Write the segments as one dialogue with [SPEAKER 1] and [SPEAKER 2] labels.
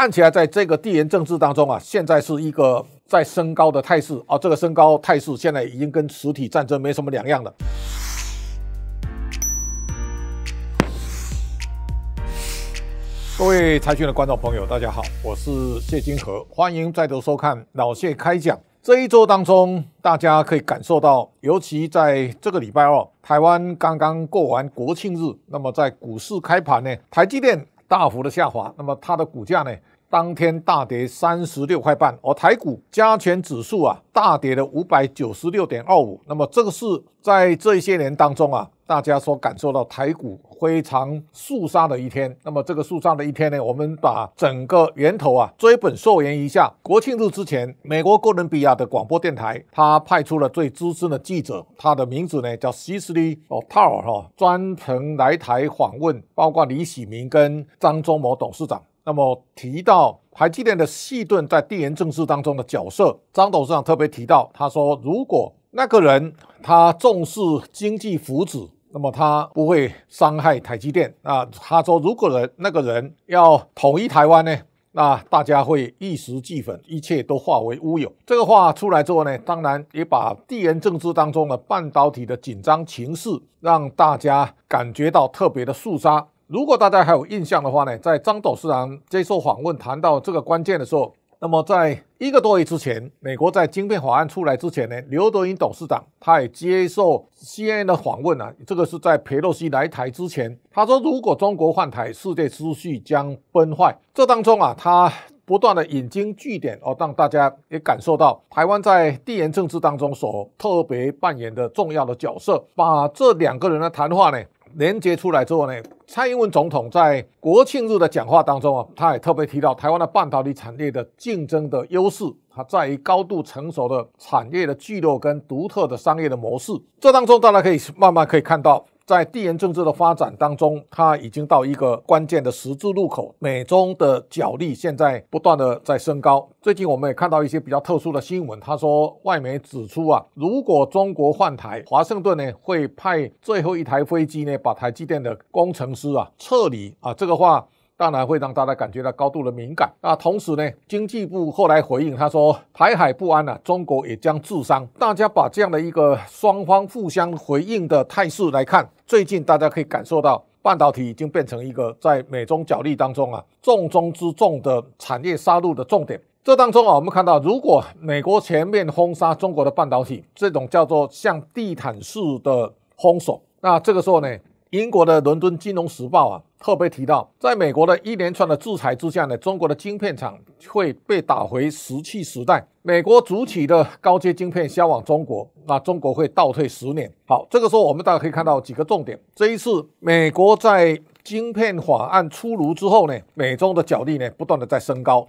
[SPEAKER 1] 看起来在这个地缘政治当中啊，现在是一个在升高的态势啊，这个升高态势现在已经跟实体战争没什么两样了。各位财讯的观众朋友，大家好，我是谢金河，欢迎再度收看老谢开讲。这一周当中，大家可以感受到，尤其在这个礼拜二，台湾刚刚过完国庆日，那么在股市开盘呢，台积电大幅的下滑，那么它的股价呢，当天大跌三十六块半，而台股加权指数啊，大跌了五百九十六点二五，那么这个是在这些年当中啊。大家所感受到台股非常肃杀的一天，那么这个肃杀的一天呢，我们把整个源头啊追本溯源一下。国庆日之前，美国哥伦比亚的广播电台，他派出了最资深的记者，他的名字呢叫西斯利哦塔尔哈，专程来台访问，包括李喜明跟张忠谋董事长。那么提到台积电的细盾在地缘政治当中的角色，张董事长特别提到，他说如果那个人他重视经济福祉。那么他不会伤害台积电啊？他说，如果人那个人要统一台湾呢，那大家会一时俱焚，一切都化为乌有。这个话出来之后呢，当然也把地缘政治当中的半导体的紧张情势，让大家感觉到特别的肃杀。如果大家还有印象的话呢，在张董事长接受访问谈到这个关键的时候。那么，在一个多月之前，美国在晶片法案出来之前呢，刘德英董事长他也接受 CNN 的访问啊，这个是在佩洛西来台之前，他说如果中国换台，世界秩序将崩坏。这当中啊，他不断的引经据典哦，让大家也感受到台湾在地缘政治当中所特别扮演的重要的角色。把这两个人的谈话呢。连接出来之后呢，蔡英文总统在国庆日的讲话当中啊，他也特别提到台湾的半导体产业的竞争的优势，它在于高度成熟的产业的聚落跟独特的商业的模式。这当中大家可以慢慢可以看到。在地缘政治的发展当中，它已经到一个关键的十字路口。美中的角力现在不断的在升高。最近我们也看到一些比较特殊的新闻，他说外媒指出啊，如果中国换台，华盛顿呢会派最后一台飞机呢把台积电的工程师啊撤离啊。这个话。当然会让大家感觉到高度的敏感。那同时呢，经济部后来回应，他说台海不安啊，中国也将自伤。大家把这样的一个双方互相回应的态势来看，最近大家可以感受到，半导体已经变成一个在美中角力当中啊重中之重的产业杀戮的重点。这当中啊，我们看到，如果美国全面轰杀中国的半导体，这种叫做像地毯式的轰手，那这个时候呢？英国的伦敦金融时报啊，特别提到，在美国的一连串的制裁之下呢，中国的晶片厂会被打回石器时代。美国主体的高阶晶片销往中国，那中国会倒退十年。好，这个时候我们大家可以看到几个重点。这一次，美国在晶片法案出炉之后呢，美中的角力呢，不断的在升高。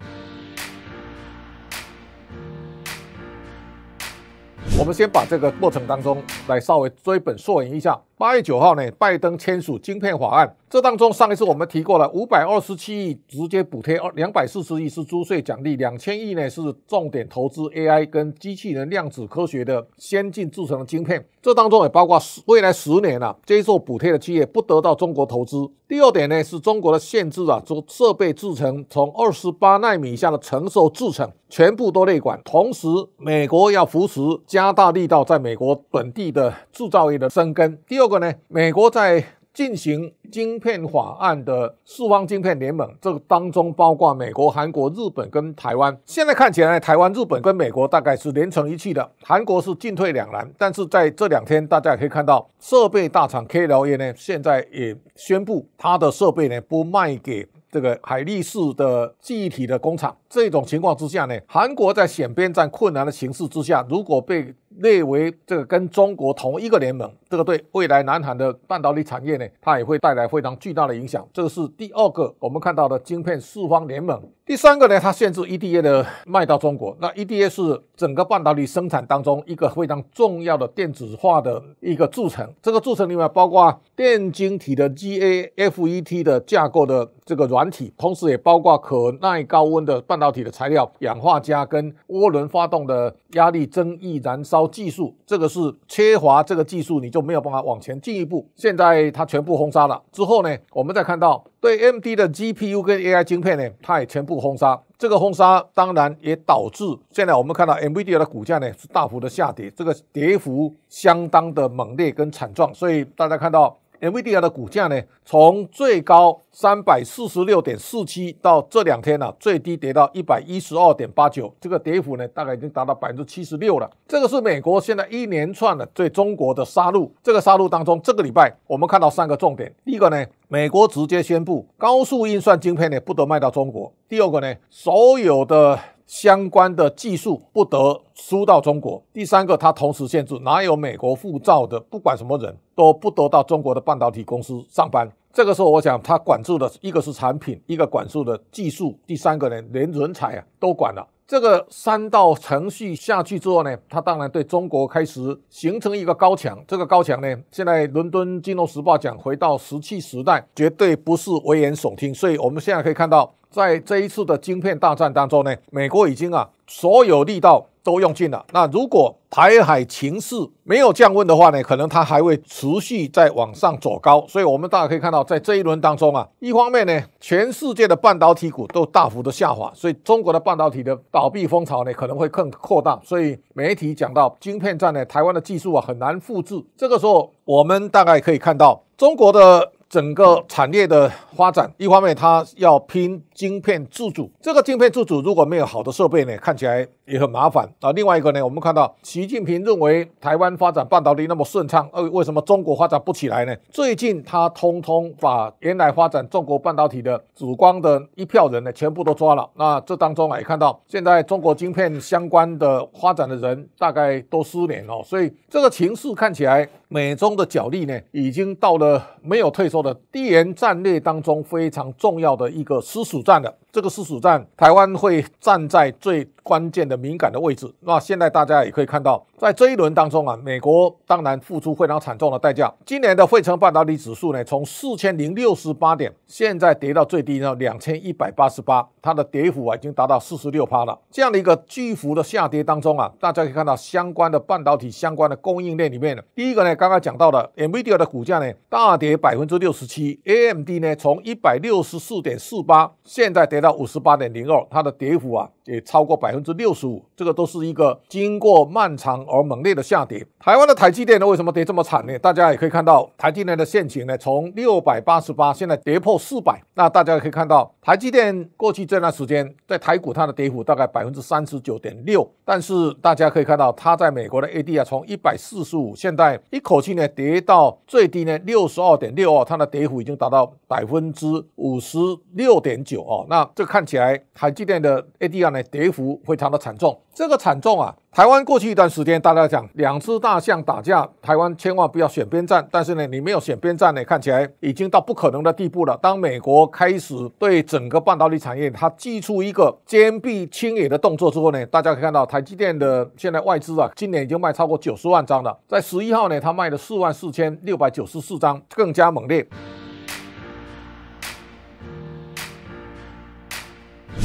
[SPEAKER 1] 我们先把这个过程当中来稍微追本溯源一下。八月九号呢，拜登签署晶片法案。这当中，上一次我们提过了，五百二十七亿直接补贴，二两百四十亿是租税奖励，两千亿呢是重点投资 AI 跟机器人量子科学的先进制成的晶片。这当中也包括未来十年啊，接受补贴的企业不得到中国投资。第二点呢，是中国的限制啊，做设备制成从二十八纳米以下的成熟制成全部都内管。同时，美国要扶持加大力道在美国本地的制造业的生根。第二。个呢？美国在进行晶片法案的四方晶片联盟，这个当中包括美国、韩国、日本跟台湾。现在看起来，台湾、日本跟美国大概是连成一气的，韩国是进退两难。但是在这两天，大家也可以看到，设备大厂 KLA 呢，现在也宣布它的设备呢不卖给这个海力士的记忆体的工厂。这种情况之下呢，韩国在选边站困难的形势之下，如果被列为这个跟中国同一个联盟，这个对未来南韩的半导体产业呢，它也会带来非常巨大的影响。这个是第二个我们看到的晶片四方联盟。第三个呢，它限制 EDA 的卖到中国。那 EDA 是整个半导体生产当中一个非常重要的电子化的一个组成。这个组成里面包括电晶体的 GAFET 的架构的这个软体，同时也包括可耐高温的半导体的材料、氧化镓跟涡轮发动的压力增益燃烧。技术，这个是缺乏这个技术，你就。没有办法往前进一步。现在它全部封杀了之后呢，我们再看到对 M D 的 G P U 跟 A I 晶片呢，它也全部封杀。这个封杀当然也导致现在我们看到 M V D 的股价呢是大幅的下跌，这个跌幅相当的猛烈跟惨状。所以大家看到。NVIDIA 的股价呢，从最高三百四十六点四七到这两天呢，最低跌到一百一十二点八九，这个跌幅呢，大概已经达到百分之七十六了。这个是美国现在一连串的对中国的杀戮。这个杀戮当中，这个礼拜我们看到三个重点：第一个呢，美国直接宣布高速运算晶片呢不得卖到中国；第二个呢，所有的相关的技术不得输到中国。第三个，它同时限制，哪有美国护照的，不管什么人都不得到中国的半导体公司上班。这个时候，我想它管住的一个是产品，一个管住的技术，第三个呢，连人才啊都管了。这个三道程序下去之后呢，它当然对中国开始形成一个高墙。这个高墙呢，现在伦敦金融时报讲，回到石器时代，绝对不是危言耸听。所以我们现在可以看到。在这一次的晶片大战当中呢，美国已经啊所有力道都用尽了。那如果台海情势没有降温的话呢，可能它还会持续在往上走高。所以，我们大家可以看到，在这一轮当中啊，一方面呢，全世界的半导体股都大幅的下滑，所以中国的半导体的倒闭风潮呢可能会更扩大。所以媒体讲到晶片战呢，台湾的技术啊很难复制。这个时候，我们大概可以看到中国的。整个产业的发展，一方面它要拼晶片自主，这个晶片自主如果没有好的设备呢，看起来也很麻烦啊。另外一个呢，我们看到习近平认为台湾发展半导体那么顺畅，呃，为什么中国发展不起来呢？最近他通通把原来发展中国半导体的紫光的一票人呢，全部都抓了。那这当中啊，也看到现在中国晶片相关的发展的人大概都失联哦，所以这个情势看起来。美中的角力呢，已经到了没有退缩的地缘战略当中非常重要的一个私属战的。这个是属战，台湾会站在最关键的敏感的位置。那现在大家也可以看到，在这一轮当中啊，美国当然付出非常惨重的代价。今年的费城半导体指数呢，从四千零六十八点，现在跌到最低呢两千一百八十八，它的跌幅啊已经达到四十六趴了。这样的一个巨幅的下跌当中啊，大家可以看到相关的半导体相关的供应链里面呢，第一个呢。刚刚讲到的 Nvidia 的股价呢，大跌百分之六十七，AMD 呢从一百六十四点四八，现在跌到五十八点零二，它的跌幅啊也超过百分之六十五，这个都是一个经过漫长而猛烈的下跌。台湾的台积电呢，为什么跌这么惨呢？大家也可以看到，台积电的现情呢，从六百八十八，现在跌破四百。那大家可以看到，台积电过去这段时间在台股它的跌幅大概百分之三十九点六，但是大家可以看到，它在美国的 AD 啊，从一百四十五，现在一口气呢跌到最低呢六十二点六二，它的跌幅已经达到百分之五十六点九哦。那这看起来台积电的 ADR 呢跌幅非常的惨重，这个惨重啊。台湾过去一段时间，大家讲两只大象打架，台湾千万不要选边站。但是呢，你没有选边站呢，看起来已经到不可能的地步了。当美国开始对整个半导体产业它祭出一个坚壁清野的动作之后呢，大家可以看到台积电的现在外资啊，今年已经卖超过九十万张了。在十一号呢，它卖了四万四千六百九十四张，更加猛烈。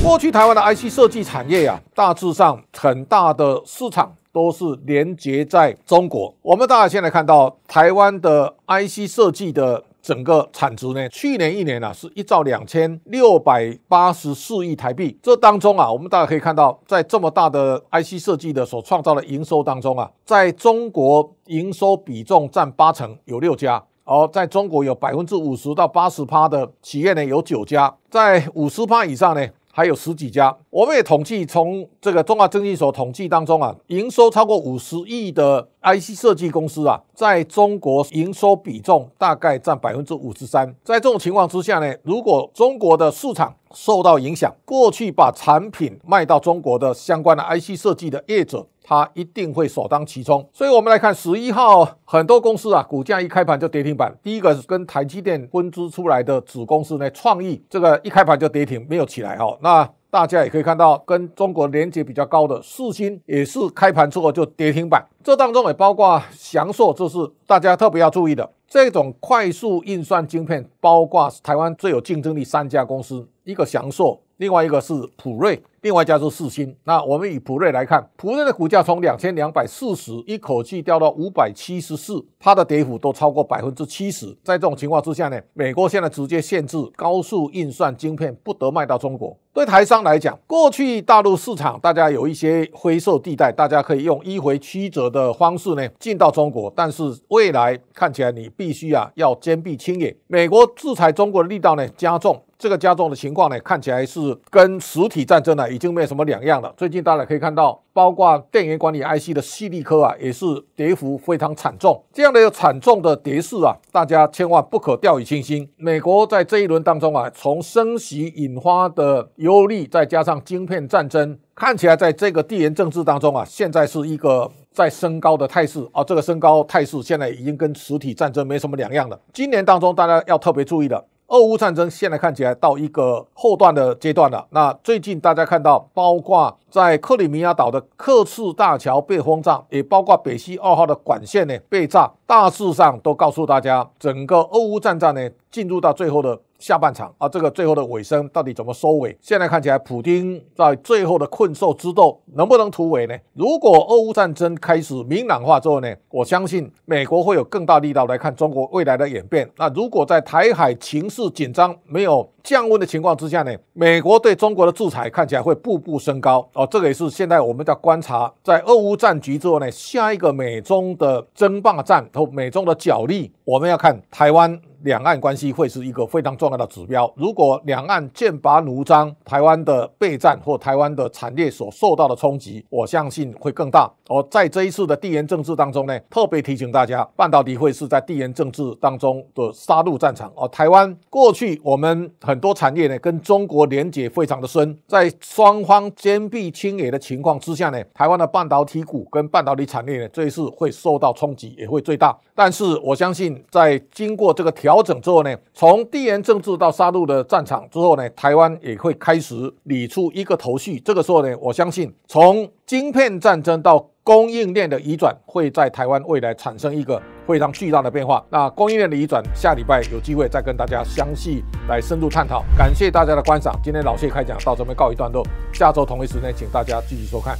[SPEAKER 1] 过去台湾的 IC 设计产业呀，大致上很大的市场都是连接在中国。我们大家现在看到台湾的 IC 设计的整个产值呢，去年一年啊是一兆两千六百八十四亿台币。这当中啊，我们大家可以看到，在这么大的 IC 设计的所创造的营收当中啊，在中国营收比重占八成，有六家；而在中国有百分之五十到八十趴的企业呢，有九家，在五十趴以上呢。还有十几家，我们也统计从这个中华证券所统计当中啊，营收超过五十亿的 IC 设计公司啊，在中国营收比重大概占百分之五十三。在这种情况之下呢，如果中国的市场受到影响，过去把产品卖到中国的相关的 IC 设计的业者。他一定会首当其冲，所以我们来看十一号很多公司啊，股价一开盘就跌停板。第一个是跟台积电分支出来的子公司呢，创意这个一开盘就跌停，没有起来哈。那大家也可以看到，跟中国连接比较高的四星也是开盘之后就跌停板。这当中也包括翔硕，这是大家特别要注意的。这种快速运算晶片，包括台湾最有竞争力三家公司，一个翔硕。另外一个是普瑞，另外一家是四星。那我们以普瑞来看，普瑞的股价从两千两百四十一口气掉到五百七十四，它的跌幅都超过百分之七十。在这种情况之下呢，美国现在直接限制高速运算晶片不得卖到中国。对台商来讲，过去大陆市场大家有一些灰色地带，大家可以用迂回曲折的方式呢进到中国，但是未来看起来你必须啊要坚壁清野。美国制裁中国的力道呢加重。这个加重的情况呢，看起来是跟实体战争呢已经没有什么两样了。最近大家可以看到，包括电源管理 IC 的细力科啊，也是跌幅非常惨重。这样的一个惨重的跌势啊，大家千万不可掉以轻心。美国在这一轮当中啊，从升息引发的忧虑，再加上晶片战争，看起来在这个地缘政治当中啊，现在是一个在升高的态势啊。这个升高态势现在已经跟实体战争没什么两样了。今年当中，大家要特别注意的。俄乌战争现在看起来到一个后段的阶段了。那最近大家看到，包括在克里米亚岛的克赤大桥被轰炸，也包括北溪二号的管线呢被炸，大致上都告诉大家，整个俄乌战争呢进入到最后的。下半场啊，这个最后的尾声到底怎么收尾？现在看起来，普京在最后的困兽之斗能不能突围呢？如果俄乌战争开始明朗化之后呢，我相信美国会有更大力道来看中国未来的演变。那如果在台海情势紧张、没有降温的情况之下呢，美国对中国的制裁看起来会步步升高哦。这个也是现在我们在观察，在俄乌战局之后呢，下一个美中的争霸战和美中的角力，我们要看台湾。两岸关系会是一个非常重要的指标。如果两岸剑拔弩张，台湾的备战或台湾的产业所受到的冲击，我相信会更大。而在这一次的地缘政治当中呢，特别提醒大家，半导体会是在地缘政治当中的杀戮战场。而台湾过去我们很多产业呢，跟中国连结非常的深，在双方坚壁清野的情况之下呢，台湾的半导体股跟半导体产业呢，这一次会受到冲击，也会最大。但是我相信，在经过这个调调整之后呢，从地缘政治到杀戮的战场之后呢，台湾也会开始理出一个头绪。这个时候呢，我相信从晶片战争到供应链的移转，会在台湾未来产生一个非常巨大的变化。那供应链的移转，下礼拜有机会再跟大家详细来深入探讨。感谢大家的观赏，今天老谢开讲到这边告一段落，下周同一时间请大家继续收看。